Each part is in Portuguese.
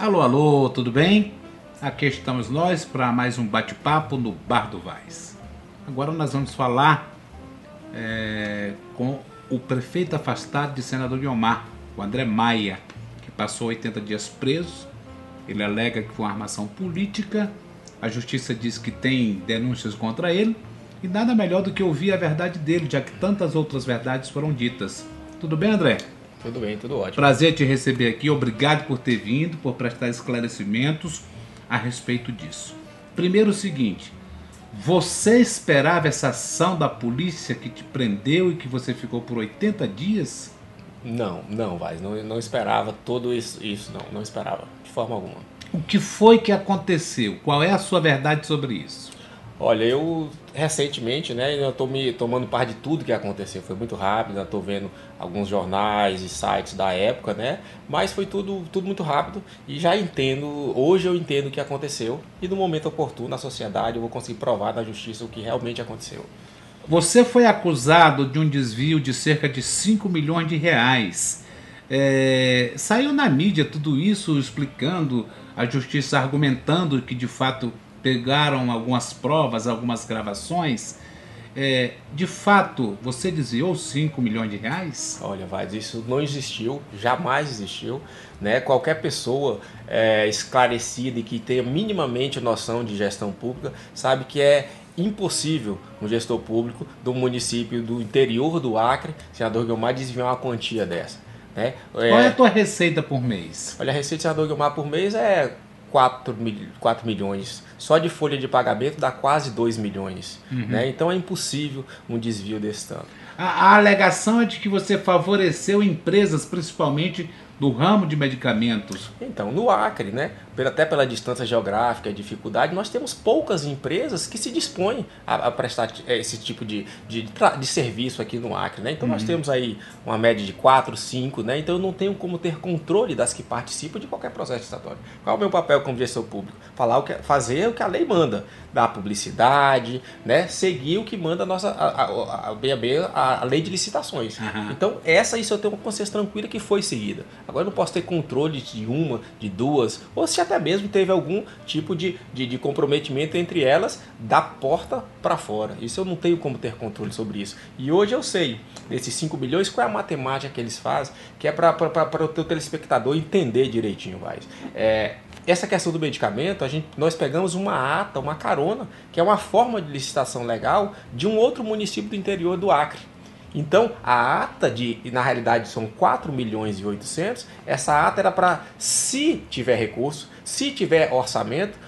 Alô, alô, tudo bem? Aqui estamos nós para mais um bate-papo no Bar do Vaz. Agora nós vamos falar é, com o prefeito afastado de senador Guiomar, o André Maia, que passou 80 dias preso. Ele alega que foi uma armação política. A justiça diz que tem denúncias contra ele. E nada melhor do que ouvir a verdade dele, já que tantas outras verdades foram ditas. Tudo bem, André? Tudo bem, tudo ótimo. Prazer te receber aqui, obrigado por ter vindo, por prestar esclarecimentos a respeito disso. Primeiro o seguinte, você esperava essa ação da polícia que te prendeu e que você ficou por 80 dias? Não, não, Vaz, não, não esperava todo isso, isso, não, não esperava, de forma alguma. O que foi que aconteceu? Qual é a sua verdade sobre isso? Olha, eu recentemente, né, eu tô me tomando parte de tudo que aconteceu, foi muito rápido, eu tô vendo alguns jornais e sites da época, né, mas foi tudo, tudo muito rápido e já entendo, hoje eu entendo o que aconteceu e no momento oportuno na sociedade eu vou conseguir provar na justiça o que realmente aconteceu. Você foi acusado de um desvio de cerca de 5 milhões de reais. É, saiu na mídia tudo isso explicando, a justiça argumentando que de fato pegaram algumas provas, algumas gravações. É, de fato, você desviou 5 milhões de reais? Olha, Vaz, isso não existiu, jamais existiu. Né? Qualquer pessoa é, esclarecida e que tenha minimamente noção de gestão pública sabe que é impossível um gestor público do município do interior do Acre, senador Guilmar, desviar uma quantia dessa. Né? Qual é a tua receita por mês? Olha, a receita do senador Guilmar por mês é 4, mil, 4 milhões. Só de folha de pagamento dá quase 2 milhões. Uhum. Né? Então é impossível um desvio desse tanto. A, a alegação é de que você favoreceu empresas, principalmente do ramo de medicamentos. Então, no Acre, né, até pela distância geográfica dificuldade, nós temos poucas empresas que se dispõem a, a prestar esse tipo de, de, de, serviço aqui no Acre. Né? Então, uhum. nós temos aí uma média de 4, 5, né? então eu não tenho como ter controle das que participam de qualquer processo estatório. Qual é o meu papel como gestor público? Falar o que, fazer o que a lei manda, dar publicidade, né? seguir o que manda a nossa a, a, a, a lei de licitações. Uhum. Então, essa isso eu tenho uma consciência tranquila que foi seguida. Agora eu não posso ter controle de uma, de duas, ou se até mesmo teve algum tipo de, de, de comprometimento entre elas da porta para fora. Isso eu não tenho como ter controle sobre isso. E hoje eu sei, desses 5 bilhões, qual é a matemática que eles fazem, que é para o teu telespectador entender direitinho, vai. É, essa questão do medicamento, a gente, nós pegamos uma ata, uma carona, que é uma forma de licitação legal de um outro município do interior do Acre. Então, a ata de, na realidade são 4 milhões e 800, essa ata era para, se tiver recurso, se tiver orçamento,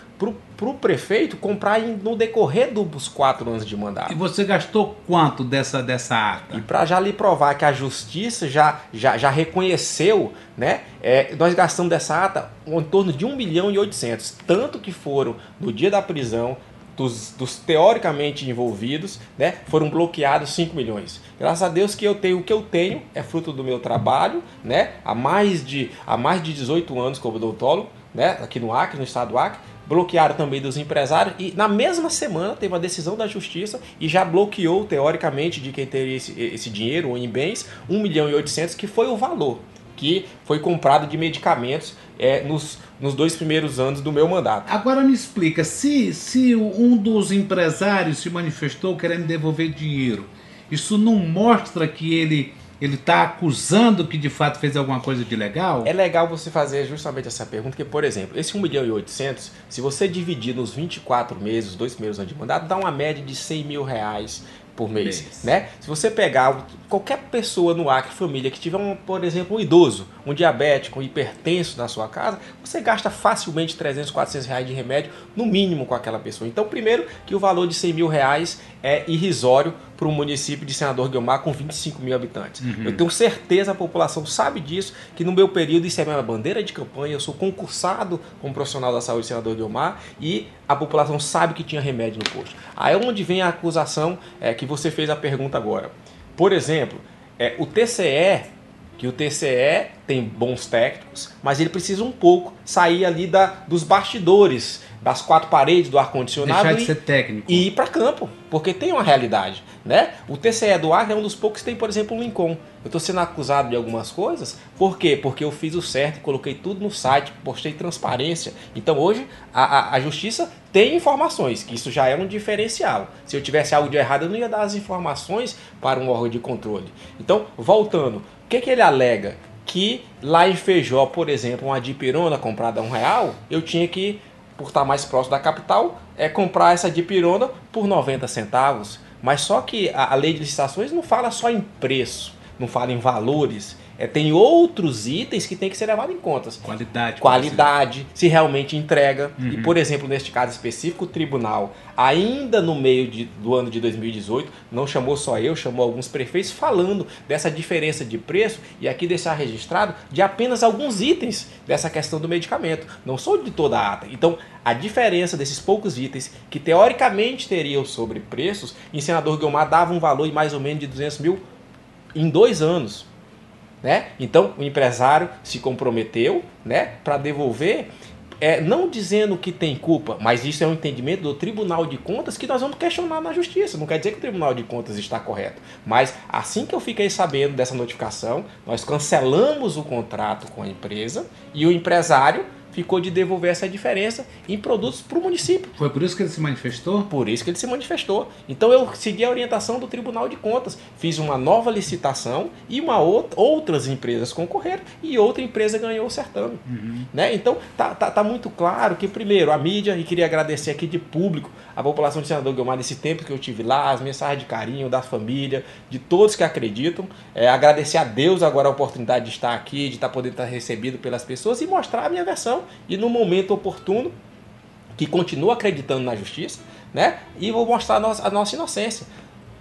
para o prefeito comprar no decorrer dos quatro anos de mandato. E você gastou quanto dessa, dessa ata? E para já lhe provar que a justiça já, já, já reconheceu, né? É, nós gastamos dessa ata em torno de 1 milhão e 800. Tanto que foram no dia da prisão, dos, dos, teoricamente envolvidos, né, foram bloqueados 5 milhões. Graças a Deus que eu tenho o que eu tenho, é fruto do meu trabalho, né, há mais de, há mais de 18 anos como odontólogo, né, aqui no Acre, no estado do Acre, bloquearam também dos empresários e na mesma semana teve uma decisão da justiça e já bloqueou teoricamente de quem teria esse, esse dinheiro ou em bens 1 milhão e 800 que foi o valor que foi comprado de medicamentos é, nos, nos dois primeiros anos do meu mandato. Agora me explica, se, se um dos empresários se manifestou querendo devolver dinheiro, isso não mostra que ele ele está acusando que de fato fez alguma coisa de legal? É legal você fazer justamente essa pergunta, porque, por exemplo, esse 1 milhão e 800, se você dividir nos 24 meses, os dois primeiros anos de mandato, dá uma média de 100 mil reais por mês, Mês. né? Se você pegar qualquer pessoa no Acre, família, que tiver, um, por exemplo, um idoso, um diabético, um hipertenso na sua casa, você gasta facilmente 300, 400 reais de remédio, no mínimo com aquela pessoa. Então, primeiro, que o valor de 100 mil reais é irrisório para um município de Senador Guilmar com 25 mil habitantes. Eu tenho certeza, a população sabe disso, que no meu período isso é minha bandeira de campanha, eu sou concursado como profissional da saúde Senador Guilmar e a população sabe que tinha remédio no posto. Aí é onde vem a acusação é, que você fez a pergunta agora. Por exemplo, é, o TCE, que o TCE tem bons técnicos, mas ele precisa um pouco sair ali da, dos bastidores, das quatro paredes do ar-condicionado Deixar de e- ser técnico. e ir para campo, porque tem uma realidade, né? O TCE do Acre é um dos poucos que tem, por exemplo, um Lincoln. Eu estou sendo acusado de algumas coisas, por quê? Porque eu fiz o certo, coloquei tudo no site, postei transparência. Então hoje a, a, a justiça tem informações, que isso já é um diferencial. Se eu tivesse algo de errado, eu não ia dar as informações para um órgão de controle. Então, voltando, o que, que ele alega? Que lá em Feijó, por exemplo, uma dipirona comprada a um real, eu tinha que por estar mais próximo da capital, é comprar essa dipirona por 90 centavos. Mas só que a, a lei de licitações não fala só em preço, não fala em valores. É, tem outros itens que tem que ser levado em conta. Qualidade. Qualidade, se realmente entrega. E, por exemplo, neste caso específico, o tribunal, ainda no meio de- do ano de 2018, não chamou só eu, chamou alguns prefeitos falando dessa diferença de preço e aqui deixar registrado de apenas alguns itens dessa questão do medicamento. Não sou de toda a ata. Então, a diferença desses poucos itens que teoricamente teriam sobre preços, em Senador Guilmar dava um valor de mais ou menos de 200 mil em dois anos. Né? Então o empresário se comprometeu né, para devolver, é, não dizendo que tem culpa, mas isso é um entendimento do Tribunal de Contas que nós vamos questionar na Justiça. Não quer dizer que o Tribunal de Contas está correto. Mas assim que eu fiquei sabendo dessa notificação, nós cancelamos o contrato com a empresa e o empresário ficou de devolver essa diferença em produtos para o município. Foi por isso que ele se manifestou? Por isso que ele se manifestou. Então eu segui a orientação do Tribunal de Contas, fiz uma nova licitação e uma outra, outras empresas concorreram e outra empresa ganhou o certame. Né? Então tá, tá, tá muito claro que, primeiro, a mídia, e queria agradecer aqui de público a população de Senador Guilmar nesse tempo que eu tive lá, as mensagens de carinho da família, de todos que acreditam. É, agradecer a Deus agora a oportunidade de estar aqui, de estar podendo estar recebido pelas pessoas e mostrar a minha versão. E no momento oportuno, que continua acreditando na justiça, né? E vou mostrar a nossa, a nossa inocência.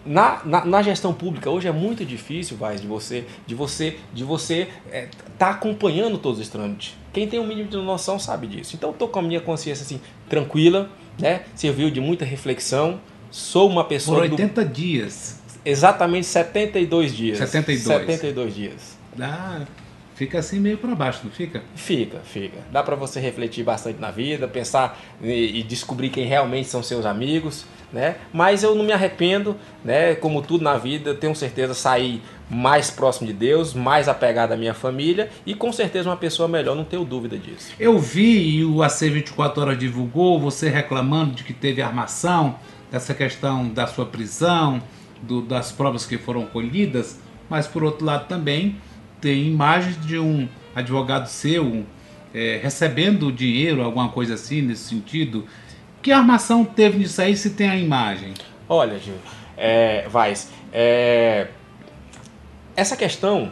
Na, na, na gestão pública hoje é muito difícil, Vaz, de você de você de você é, tá acompanhando todos os trâmites. Quem tem um mínimo de noção sabe disso. Então eu tô com a minha consciência assim tranquila, né? Serviu de muita reflexão. Sou uma Por pessoa do, 80 dias. exatamente 72 dias. 72. 72 dias. Dá, fica assim meio para baixo, não fica? Fica, fica. Dá pra você refletir bastante na vida, pensar e, e descobrir quem realmente são seus amigos, né? Mas eu não me arrependo, né? Como tudo na vida, tenho certeza sair mais próximo de Deus, mais apegado à minha família e com certeza uma pessoa melhor, não tenho dúvida disso. Eu vi e o AC24 Horas divulgou você reclamando de que teve armação, dessa questão da sua prisão, do- das provas que foram colhidas, mas por outro lado também tem imagens de um advogado seu é, recebendo dinheiro, alguma coisa assim nesse sentido. Que armação teve nisso aí se tem a imagem? Olha, Gil, é, Vaz, é, essa questão,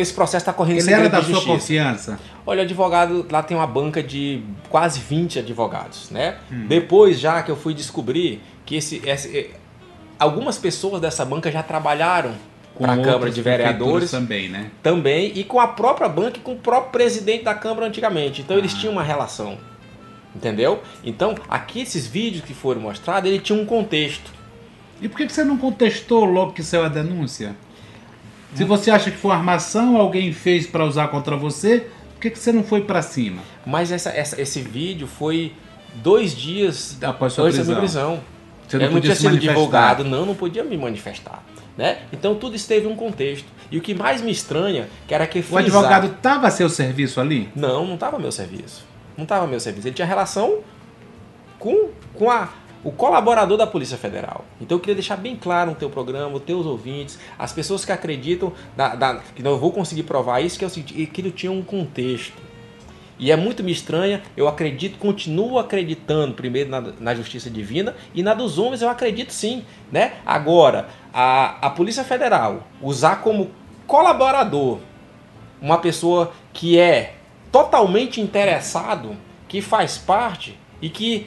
esse processo está correndo Ele era da sua justiça. confiança? Olha, o advogado lá tem uma banca de quase 20 advogados, né? Hum. Depois já que eu fui descobrir que esse, esse- algumas pessoas dessa banca já trabalharam Com a Câmara de Vereadores também, né? também e com a própria banca e com o próprio presidente da Câmara antigamente. Então eles Ah. tinham uma relação. Entendeu? Então, aqui esses vídeos que foram mostrados, ele tinha um contexto. E por que você não contestou logo que saiu a denúncia? Se você acha que foi uma armação, alguém fez para usar contra você, por que que você não foi para cima? Mas essa, essa- esse vídeo foi dois dias Após sua prisão. prisão. Você eu não podia tinha se sido manifestar. divulgado, não, não podia me manifestar. Né? Então tudo isso teve um contexto. E o que mais me estranha, que era que O frisar- advogado estava a seu serviço ali? Não, não estava meu serviço. Não estava meu serviço. Ele tinha relação com, com a, o colaborador da Polícia Federal. Então eu queria deixar bem claro no teu programa, os teus ouvintes, as pessoas que acreditam, da, da- que não vou conseguir provar isso, que é o seguinte, que ele tinha um contexto. E é muito me estranha, eu acredito, continuo acreditando primeiro na, na justiça divina e na dos homens eu acredito sim. Né? Agora, a, a Polícia Federal usar como colaborador uma pessoa que é totalmente interessado, que faz parte e que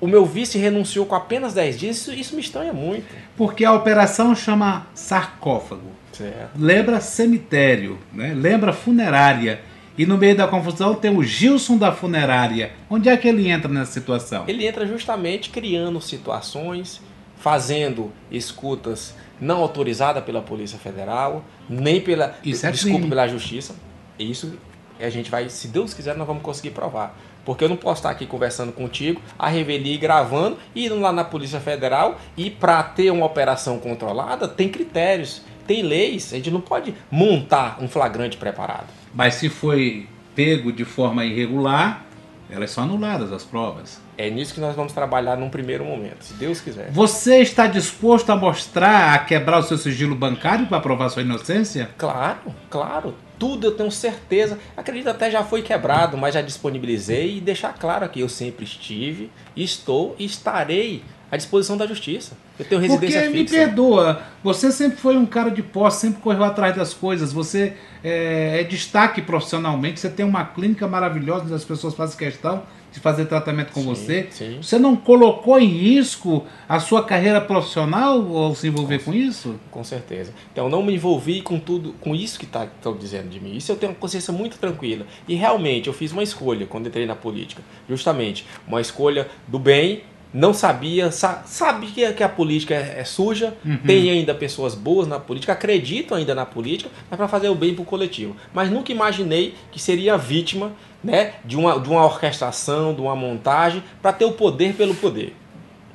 o meu vice renunciou com apenas 10 dias, isso, isso me estranha muito. Porque a operação chama sarcófago. Certo. Lembra cemitério, né? lembra funerária. E no meio da confusão tem o Gilson da funerária. Onde é que ele entra nessa situação? Ele entra justamente criando situações, fazendo escutas não autorizadas pela Polícia Federal, nem pela Isso é desculpa crime. pela Justiça. Isso a gente vai, se Deus quiser, nós vamos conseguir provar. Porque eu não posso estar aqui conversando contigo, a revelia gravando, e indo lá na Polícia Federal e para ter uma operação controlada tem critérios, tem leis. A gente não pode montar um flagrante preparado. Mas se foi pego de forma irregular, elas são anuladas as provas. É nisso que nós vamos trabalhar num primeiro momento, se Deus quiser. Você está disposto a mostrar, a quebrar o seu sigilo bancário para provar sua inocência? Claro, claro. Tudo eu tenho certeza. Acredito até já foi quebrado, mas já disponibilizei e deixar claro aqui. Eu sempre estive, estou e estarei à disposição da justiça. Eu tenho residência Porque me fixa. perdoa, você sempre foi um cara de posse, sempre correu atrás das coisas. Você é, é destaque profissionalmente, você tem uma clínica maravilhosa onde as pessoas fazem questão de fazer tratamento com Sim, você. sim. Você não colocou em risco a sua carreira profissional ao se envolver com isso? Com certeza. Então eu não me envolvi com tudo, com isso que tá, estão dizendo de mim. Isso eu tenho uma consciência muito tranquila. E realmente eu fiz uma escolha quando entrei na política. Justamente, uma escolha do bem. Não sabia, sa sabe que a, política é, é suja, tem ainda pessoas boas na política, acredito ainda na política, mas para fazer o bem para o coletivo. Mas nunca imaginei que seria vítima né, de, uma, de uma orquestração, de uma montagem, para ter o poder pelo poder.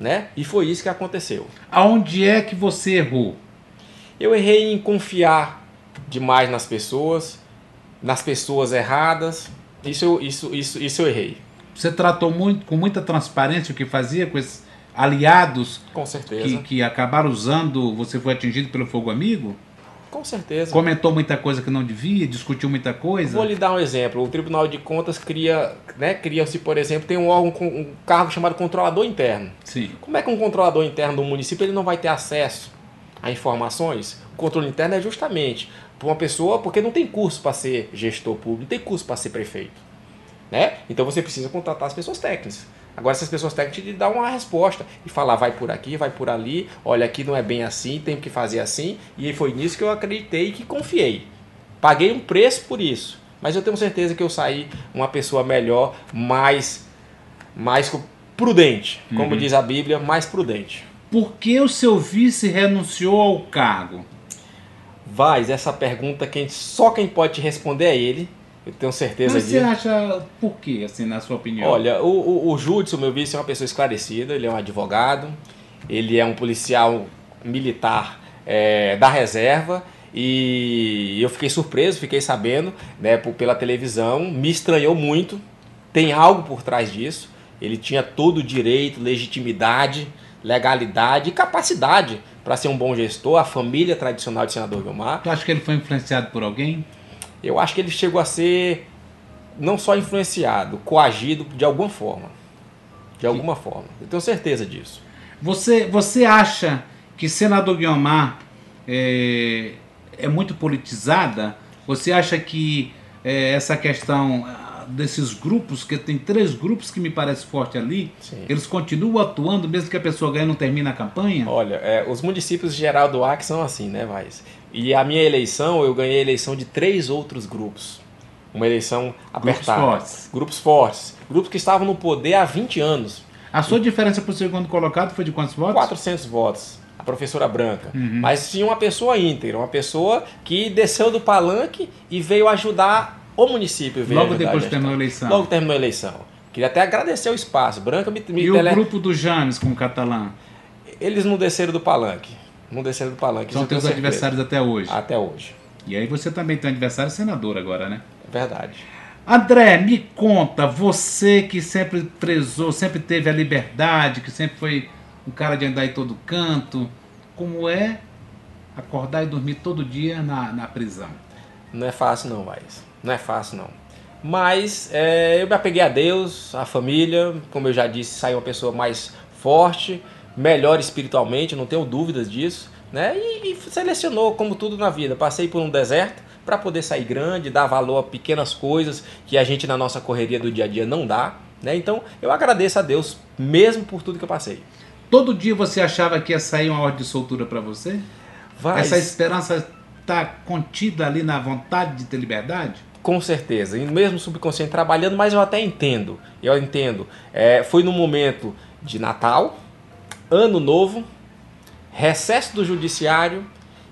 Né? E foi isso que aconteceu. Aonde é que você errou? Eu errei em confiar demais nas pessoas, nas pessoas erradas. Isso, isso, isso, isso eu errei. Você tratou muito, com muita transparência o que fazia com esses aliados Com certeza. que, que acabaram usando, você foi atingido pelo fogo amigo? Com certeza. Comentou muita coisa que não devia, discutiu muita coisa? Vou lhe dar um exemplo. O Tribunal de Contas cria, né, cria-se, por exemplo, tem um órgão com um cargo chamado controlador interno. Sim. Como é que um controlador interno do município ele não vai ter acesso a informações? O controle interno é justamente para uma pessoa, porque não tem curso para ser gestor público, não tem curso para ser prefeito. Né? Então você precisa contratar as pessoas técnicas. Agora essas pessoas técnicas te dão uma resposta e falar vai por aqui, vai por ali, olha aqui não é bem assim, tem que fazer assim. E foi nisso que eu acreditei e que confiei. Paguei um preço por isso, mas eu tenho certeza que eu saí uma pessoa melhor, mais mais prudente, como diz a Bíblia, mais prudente. Por que o seu vice renunciou ao cargo? Vaz, essa pergunta quem só quem pode te responder é ele. Eu tenho certeza Mas você disso. acha por quê, assim, na sua opinião? Olha, o, o, o Júdice, o meu vice, é uma pessoa esclarecida, ele é um advogado, ele é um policial militar é, da reserva e eu fiquei surpreso, fiquei sabendo né, pela televisão, me estranhou muito, tem algo por trás disso, ele tinha todo o direito, legitimidade, legalidade e capacidade para ser um bom gestor, a família tradicional de senador Vilmar. Tu acha que ele foi influenciado por alguém? Eu acho que ele chegou a ser não só influenciado, coagido de alguma forma. De alguma forma. Eu tenho certeza disso. Você, você acha que senador Guiomar é, é muito politizada? Você acha que é, essa questão desses grupos, que tem três grupos que me parece forte ali, Sim. eles continuam atuando mesmo que a pessoa ganhe e não termine a campanha? Olha, é, os municípios geral do Acre são assim, né, Vaz? E a minha eleição, eu ganhei a eleição de três outros grupos. Uma eleição apertada. fortes. Grupos fortes. Grupos que estavam no poder há 20 anos. A sua diferença para o segundo colocado foi de quantos votos? 400 votos. A professora Branca. Uhum. Mas tinha uma pessoa íntegra, uma pessoa que desceu do palanque e veio ajudar o município. veio Logo depois que terminou a eleição. Logo terminou a eleição. Queria até agradecer o espaço. Branca me, me E o tele- grupo do James com o Catalã? Eles não desceram do palanque. Não desceram do palanque. São teus adversários até hoje. Até hoje. E aí você também tem um adversário senador agora, né? Verdade. André, me conta, você que sempre prezou, sempre teve a liberdade, que sempre foi um cara de andar em todo canto, como é acordar e dormir todo dia na, na prisão? Não é fácil não, Vaz. Não é fácil não. Mas é, eu me apeguei a Deus, a família, como eu já disse, saí uma pessoa mais forte, melhor espiritualmente, não tenho dúvidas disso, né? E, e selecionou como tudo na vida. Passei por um deserto para poder sair grande, dar valor a pequenas coisas que a gente na nossa correria do dia a dia não dá, né? Então eu agradeço a Deus mesmo por tudo que eu passei. Todo dia você achava que ia sair uma ordem de soltura para você? Vai, Essa esperança está contida ali na vontade de ter liberdade? Com certeza, e mesmo subconsciente trabalhando, mas eu até entendo. Eu entendo. É, foi no momento de Natal, Ano Novo, recesso do Judiciário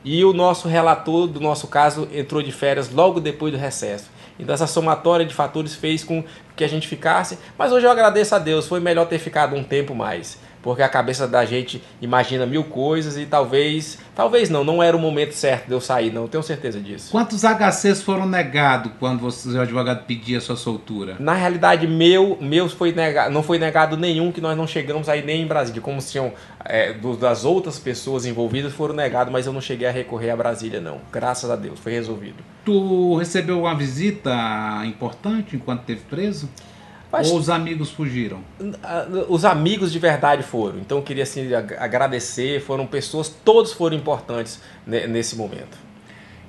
e o nosso relator do nosso caso entrou de férias logo depois do recesso. Então essa somatória de fatores fez com que a gente ficasse, mas hoje eu agradeço a Deus, foi melhor ter ficado um tempo mais porque a cabeça da gente imagina mil coisas e talvez, talvez não, não era o momento certo de eu sair, não, tenho certeza disso. Quantos HCs foram negados quando você, o advogado pedia a sua soltura? Na realidade, meu, meus foi negado, não foi negado nenhum que nós não chegamos aí nem em Brasília, como se é, do, das outras pessoas envolvidas foram negados, mas eu não cheguei a recorrer a Brasília não, graças a Deus, foi resolvido. Tu recebeu uma visita importante enquanto esteve preso? Mas- Ou os amigos fugiram? Ah, Os amigos de verdade foram, então eu queria assim ag- agradecer, foram pessoas, todos foram importantes ne- nesse momento.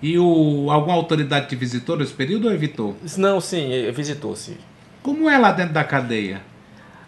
E o, alguma autoridade te visitou nesse período ou evitou? Não, sim, visitou, sim. Como é lá dentro da cadeia?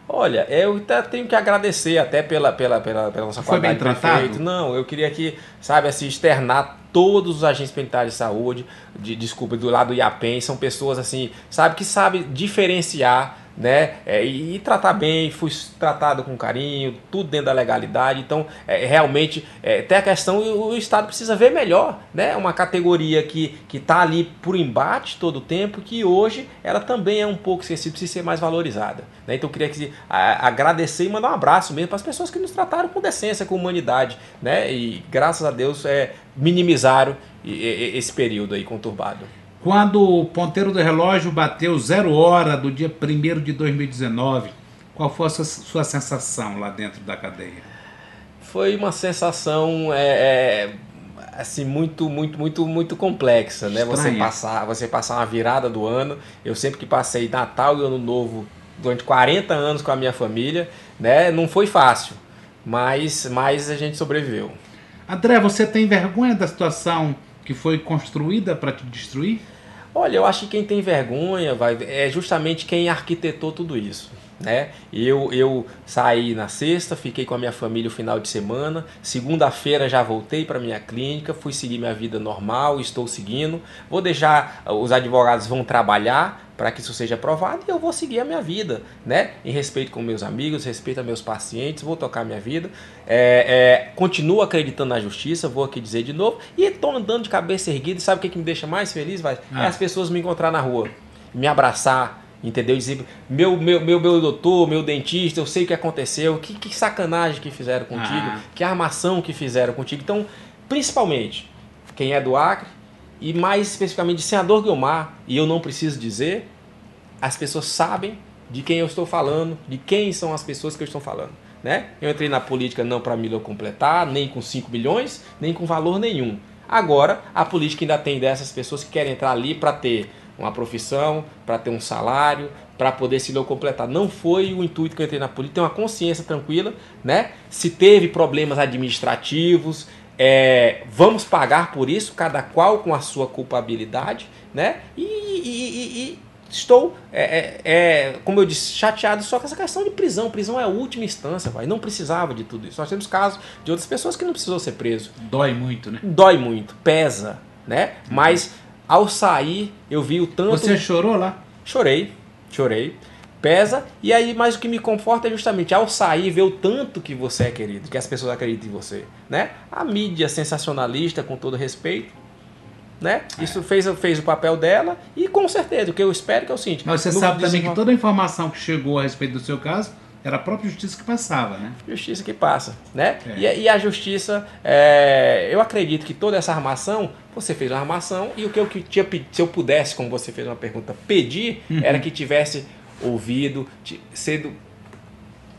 Olha, eu até tenho que agradecer até pela, pela, pela, pela nossa Foi bem qualidade de tratado? prefeito. Não, eu queria que, sabe, assim, externar todos os agentes penitenciários de saúde, de, desculpa, do lado do IAPEN, são pessoas assim, sabe, que sabem diferenciar, né, é, e, tratar bem, fui tratado com carinho, tudo dentro da legalidade, então, é, realmente, é, tem a questão, o, o Estado precisa ver melhor, né, uma categoria que que está ali por embate todo o tempo, que hoje ela também é um pouco esquecida, precisa ser mais valorizada, né, então eu queria que, a- agradecer e mandar um abraço mesmo para as pessoas que nos trataram com decência, com humanidade, né, e graças a Deus é, minimizaram esse período aí conturbado. Quando o ponteiro do relógio bateu zero hora do dia 1 de 2019, qual foi a sua, sua sensação lá dentro da cadeia? Foi uma sensação é, é, assim muito muito muito muito complexa, né? Você passar, você passar uma virada do ano. Eu sempre que passei Natal e Ano Novo durante 40 anos com a minha família, né? Não foi fácil, mas mas a gente sobreviveu. André, você tem vergonha da situação que foi construída para te destruir? Olha, eu acho que quem tem vergonha vai, é justamente quem arquitetou tudo isso. Né? Eu, eu saí na sexta, fiquei com a minha família o final de semana. Segunda-feira já voltei para minha clínica, fui seguir minha vida normal, estou seguindo. Vou deixar, os advogados vão trabalhar para que isso seja aprovado e eu vou seguir a minha vida, né? Em respeito com meus amigos, respeito a meus pacientes, vou tocar minha vida. É, é, continuo acreditando na justiça, vou aqui dizer de novo. E estou andando de cabeça erguida. E sabe o que, que me deixa mais feliz, vai? Ah. É as pessoas me encontrar na rua, me abraçar, entendeu? Dizer, meu, meu, meu, meu doutor, meu dentista, eu sei o que aconteceu, que, que sacanagem que fizeram contigo, Ah. que armação que fizeram contigo. Então, principalmente, quem é do Acre, e mais especificamente de Senador Guilmar, e eu não preciso dizer, as pessoas sabem de quem eu estou falando, de quem são as pessoas que eu estou falando. Né? Eu entrei na política não para me completar, nem com 5 milhões, nem com valor nenhum. Agora, a política ainda tem dessas pessoas que querem entrar ali para ter uma profissão, para ter um salário, para poder se completar. Não foi o intuito que eu entrei na política, ter uma consciência tranquila, né? Se teve problemas administrativos, é, vamos pagar por isso, cada qual com a sua culpabilidade, né? E, e- e- e estou, é, é, é, como eu disse, chateado só com essa questão de prisão. Prisão é a última instância, vai. Não precisava de tudo isso. Nós temos casos de outras pessoas que não precisou ser preso Dói muito, né? dói muito, pesa, né? Mas ao sair, eu vi o tanto. Você chorou lá? Chorei, chorei. Pesa, e aí, mas o que me conforta é justamente ao sair, ver o tanto que você é querido, que as pessoas acreditam em você, né? A mídia sensacionalista, com todo respeito, né? Isso fez, fez o papel dela, e com certeza, o que eu espero que é o seguinte. Mas você sabe também que toda a informação que chegou a respeito do seu caso era a própria justiça que passava, né? Justiça que passa, né? É. E, a- e a justiça, é, eu acredito que toda essa armação, você fez uma armação e o que eu que tinha pedido, se eu pudesse, como você fez uma pergunta, pedir, Uhum. era que tivesse ouvido, sido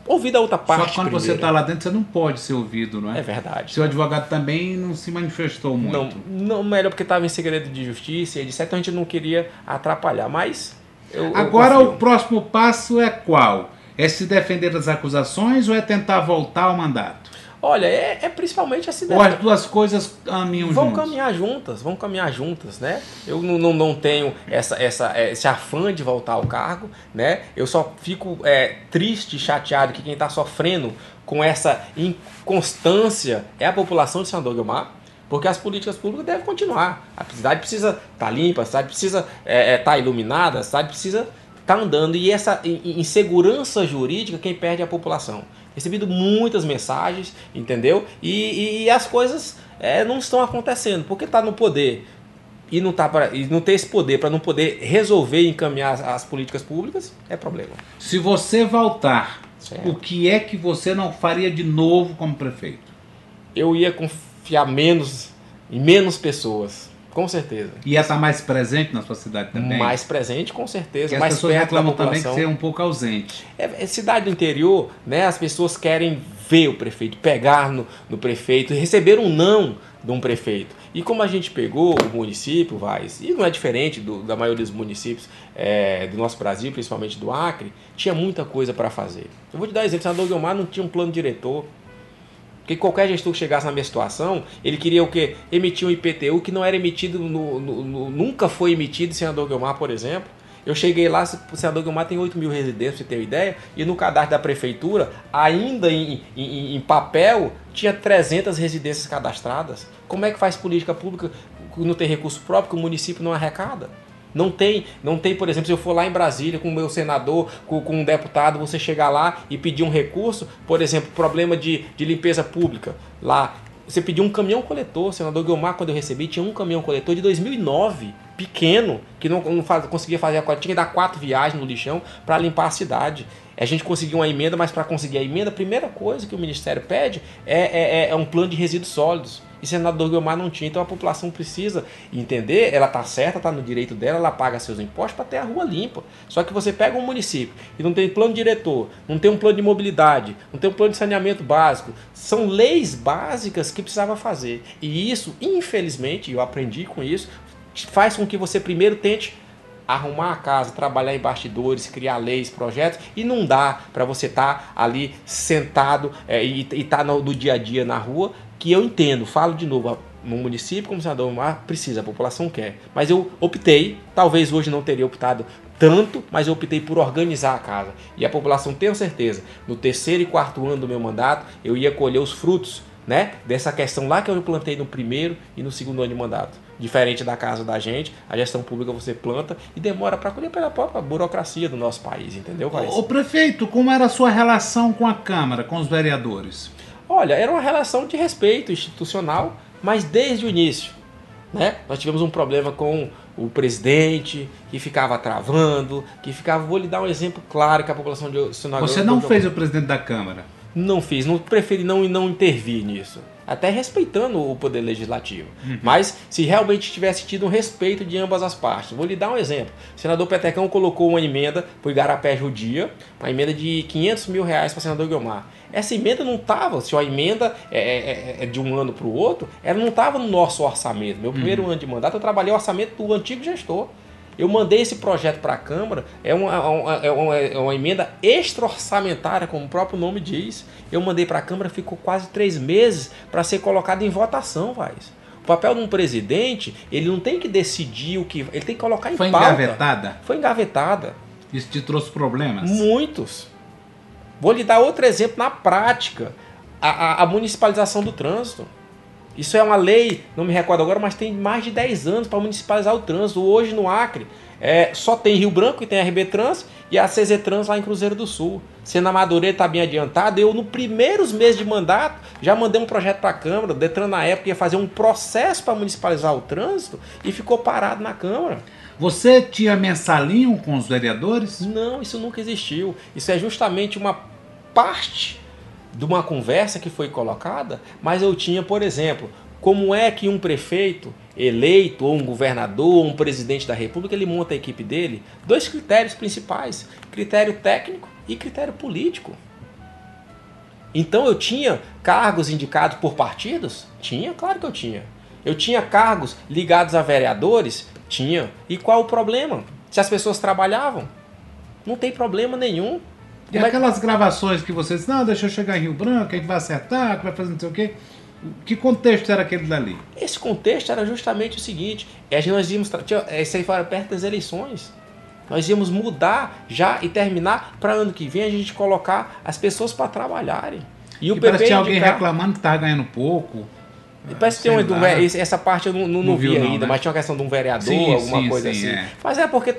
ouvido a outra parte. Só quando você primeiro. está lá dentro, você não pode ser ouvido, não é? É verdade. Seu advogado também não se manifestou muito. Não, não melhor porque estava em segredo de justiça e etc. Então a gente não queria atrapalhar, mas eu- eu Agora confio. o próximo passo é qual? É se defender das acusações ou é tentar voltar ao mandato? Olha, é, é principalmente essa Ou ideia. as duas coisas caminham Vão juntos? caminhar juntas, vão caminhar juntas, né? Eu não, não, não tenho essa, essa, esse afã de voltar ao cargo, né? Eu só fico é, triste, chateado que quem está sofrendo com essa inconstância é a população de Senador Guilmar, porque as políticas públicas devem continuar. A cidade precisa estar limpa, a cidade precisa estar iluminada, a cidade precisa estar andando. E essa in- in- insegurança jurídica, quem perde é a população. Recebido muitas mensagens, entendeu? E, e as coisas é, não estão acontecendo, porque está no poder e não, tá pra, e não ter esse poder para não poder resolver e encaminhar as, as políticas públicas, é problema. Se você voltar, Certo. o que é que você não faria de novo como prefeito? Eu ia confiar menos em menos pessoas, com certeza. Ia estar mais presente na sua cidade também? Mais presente, com certeza. Porque as pessoas reclamam também que você é um pouco ausente. É, é cidade do interior, né? As pessoas querem ver o prefeito, pegar no, no prefeito, receber um não de um prefeito. E como a gente pegou o município, vai, e não é diferente do- da maioria dos municípios é, do nosso Brasil, principalmente do Acre, tinha muita coisa para fazer. Eu vou te dar um exemplo: o senador Guilmar não tinha um plano diretor. Porque qualquer gestor que chegasse na minha situação, ele queria o quê? Emitir um IPTU que não era emitido, no, no- no- nunca foi emitido em Senador Guilmar, por exemplo. Eu cheguei lá, o Senador Guilmar tem 8 mil residentes, você ter uma ideia, e no cadastro da prefeitura, ainda em, em- em papel, tinha 300 residências cadastradas. Como é que faz política pública que não tem recurso próprio, que o município não arrecada? Não tem, não tem, por exemplo, se eu for lá em Brasília com o meu senador, com, com um deputado, você chegar lá e pedir um recurso, por exemplo, problema de, de limpeza pública, lá, você pediu um caminhão coletor, senador Guilmar, quando eu recebi, tinha um caminhão coletor de 2009, pequeno, que não, não faz- conseguia fazer a coleta, tinha que dar quatro viagens no lixão para limpar a cidade. A gente conseguiu uma emenda, mas para conseguir a emenda, a primeira coisa que o Ministério pede é, é- é um plano de resíduos sólidos. E senador Guilmar não tinha, então a população precisa entender, ela tá certa, tá no direito dela, ela paga seus impostos para ter a rua limpa. Só que você pega um município e não tem plano diretor, não tem um plano de mobilidade, não tem um plano de saneamento básico, são leis básicas que precisava fazer. E isso, infelizmente, eu aprendi com isso, faz com que você primeiro tente arrumar a casa, trabalhar em bastidores, criar leis, projetos, e não dá para você estar ali sentado é, e estar no, no dia a dia na rua, que eu entendo, falo de novo, no município, como senador Mar, precisa, a população quer. Mas eu optei, talvez hoje não teria optado tanto, mas eu optei por organizar a casa. E a população, tenho certeza, no terceiro e quarto ano do meu mandato, eu ia colher os frutos né, dessa questão lá que eu plantei no primeiro e no segundo ano de mandato. Diferente da casa da gente, a gestão pública você planta e demora para colher pela própria burocracia do nosso país, entendeu, Vaz? Ô prefeito, como era a sua relação com a Câmara, com os vereadores? Olha, era uma relação de respeito institucional, mas desde o início. Né? Nós tivemos um problema com o presidente, que ficava travando, que ficava. Vou lhe dar um exemplo claro que a população de Sinagogão. Você não fez o presidente da Câmara. Não fiz, não preferi não não intervir nisso. Até respeitando o poder legislativo. Mas se realmente tivesse tido um respeito de ambas as partes. Vou lhe dar um exemplo. O senador Petecão colocou uma emenda para o Igarapé Judia, uma emenda de 500 mil reais para o senador Guilmar. Essa emenda não estava, se a emenda é, é- é de um ano para o outro, ela não estava no nosso orçamento. Meu primeiro ano de mandato eu trabalhei o orçamento do antigo gestor. Eu mandei esse projeto para a Câmara, é uma, uma- é uma, é uma emenda extra-orçamentária, como o próprio nome diz. Eu mandei para a Câmara, ficou quase três meses para ser colocado em votação, vai. O papel de um presidente, ele não tem que decidir o que. Ele tem que colocar em Foi pauta. engavetada? Foi engavetada. Isso te trouxe problemas? Muitos. Vou lhe dar outro exemplo na prática: a, a- a municipalização do trânsito. Isso é uma lei, não me recordo agora, mas tem mais de 10 anos para municipalizar o trânsito. Hoje no Acre é, só tem Rio Branco e tem a RB Trans e a CZ Trans lá em Cruzeiro do Sul. Sendo a Madureira está bem adiantada, eu no primeiros meses de mandato já mandei um projeto para a Câmara. O Detran na época ia fazer um processo para municipalizar o trânsito e ficou parado na Câmara. Você tinha mensalinho com os vereadores? Não, isso nunca existiu. Isso é justamente uma parte de uma conversa que foi colocada, mas eu tinha, por exemplo, como é que um prefeito eleito, ou um governador, ou um presidente da república, ele monta a equipe dele? Dois critérios principais: critério técnico e critério político. Então eu tinha cargos indicados por partidos? Tinha, claro que eu tinha. Eu tinha cargos ligados a vereadores? Tinha. E qual o problema? Se as pessoas trabalhavam, não tem problema nenhum. E aquelas gravações que vocês, não, deixa eu chegar em Rio Branco, a gente vai acertar, que vai fazer não sei o quê. Que contexto era aquele dali? Esse contexto era justamente o seguinte: é, nós íamos. é, Isso aí foi perto das eleições. Nós íamos mudar já e terminar para ano que vem a gente colocar as pessoas para trabalharem. E o E parece PP tinha alguém reclamando que tava ganhando pouco. Parece que tem do esse- essa parte eu não, não, Não não vi viu ainda, né? mas tinha uma questão de um vereador, Sim, alguma sim, coisa sim, assim. é. Mas é porque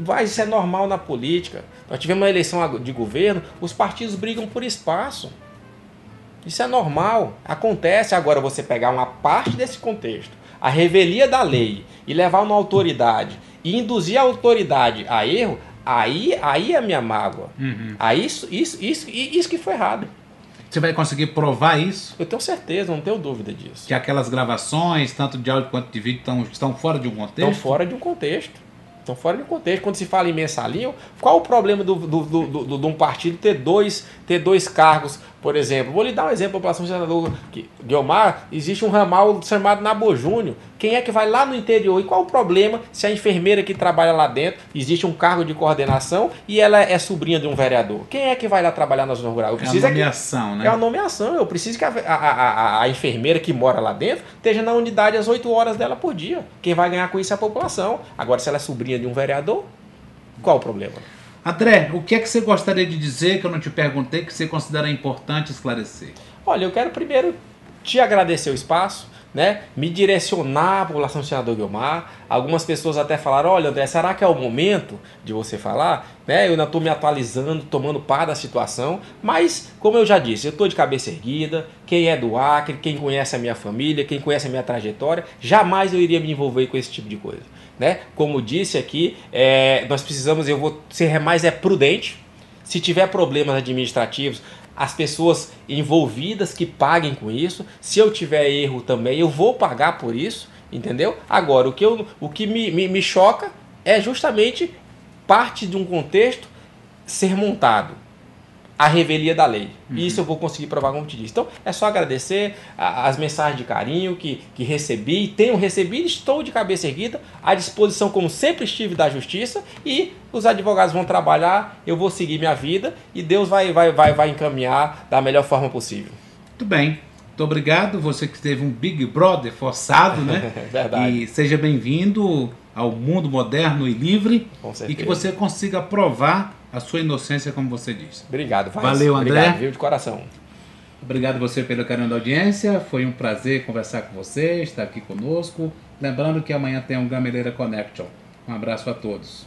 vai, isso é normal na política. Nós tivemos uma eleição de governo, os partidos brigam por espaço. Isso é normal, acontece. Agora você pegar uma parte desse contexto, a revelia da lei e levar uma autoridade e induzir a autoridade a erro, aí, aí é a minha mágoa. Uhum. Aí isso, isso, isso, isso que foi errado. Você vai conseguir provar isso? Eu tenho certeza, não tenho dúvida disso. Que aquelas gravações, tanto de áudio quanto de vídeo, estão, estão fora de um Estão contexto? fora de um contexto. Estão fora de um contexto. Quando se fala em mensalinho, qual o problema do, do, do, do- de um partido ter dois, ter dois cargos? Por exemplo, vou lhe dar um exemplo, a população senador que- Guiomar, existe um ramal chamado Nabo Júnior. Quem é que vai lá no interior? E qual o problema se a enfermeira que trabalha lá dentro existe um cargo de coordenação e ela é sobrinha de um vereador? Quem é que vai lá trabalhar na zona rural? Eu É preciso a é que- nomeação, né? é uma nomeação. Eu preciso que a, a, a- a enfermeira que mora lá dentro esteja na unidade às 8 horas dela por dia. Quem vai ganhar com isso é a população. Agora, se ela é sobrinha de um vereador, qual o problema? André, o que é que você gostaria de dizer que eu não te perguntei que você considera importante esclarecer? Olha, eu quero primeiro te agradecer o espaço, né? Me direcionar à população do senador Guilmar. Algumas pessoas até falaram: olha, André, será que é o momento de você falar? Né? Eu ainda estou me atualizando, tomando par da situação. Mas, como eu já disse, eu estou de cabeça erguida. Quem é do Acre, quem conhece a minha família, quem conhece a minha trajetória, jamais eu iria me envolver com esse tipo de coisa. Né? Como disse aqui, é, nós precisamos, eu vou ser mais é prudente. Se tiver problemas administrativos, as pessoas envolvidas que paguem com isso. Se eu tiver erro também, eu vou pagar por isso, entendeu? Agora, o que, eu, o que me, me, me choca é justamente parte de um contexto ser montado. A revelia da lei. E isso eu vou conseguir provar, como te disse. Então, é só agradecer a- as mensagens de carinho que, que recebi, tenho recebido, estou de cabeça erguida, à disposição, como sempre estive, da justiça, e os advogados vão trabalhar, eu vou seguir minha vida, e Deus vai, vai, vai, vai encaminhar da melhor forma possível. Muito bem. Muito obrigado. Você que teve um Big Brother forçado, né? Verdade. E seja bem-vindo ao mundo moderno e livre. E que você consiga provar a sua inocência, como você disse. Obrigado, Vaz. Valeu, André. Obrigado, viu, de coração. Obrigado você pelo carinho da audiência. Foi um prazer conversar com você, estar aqui conosco. Lembrando que amanhã tem um Gameleira Connection. Um abraço a todos.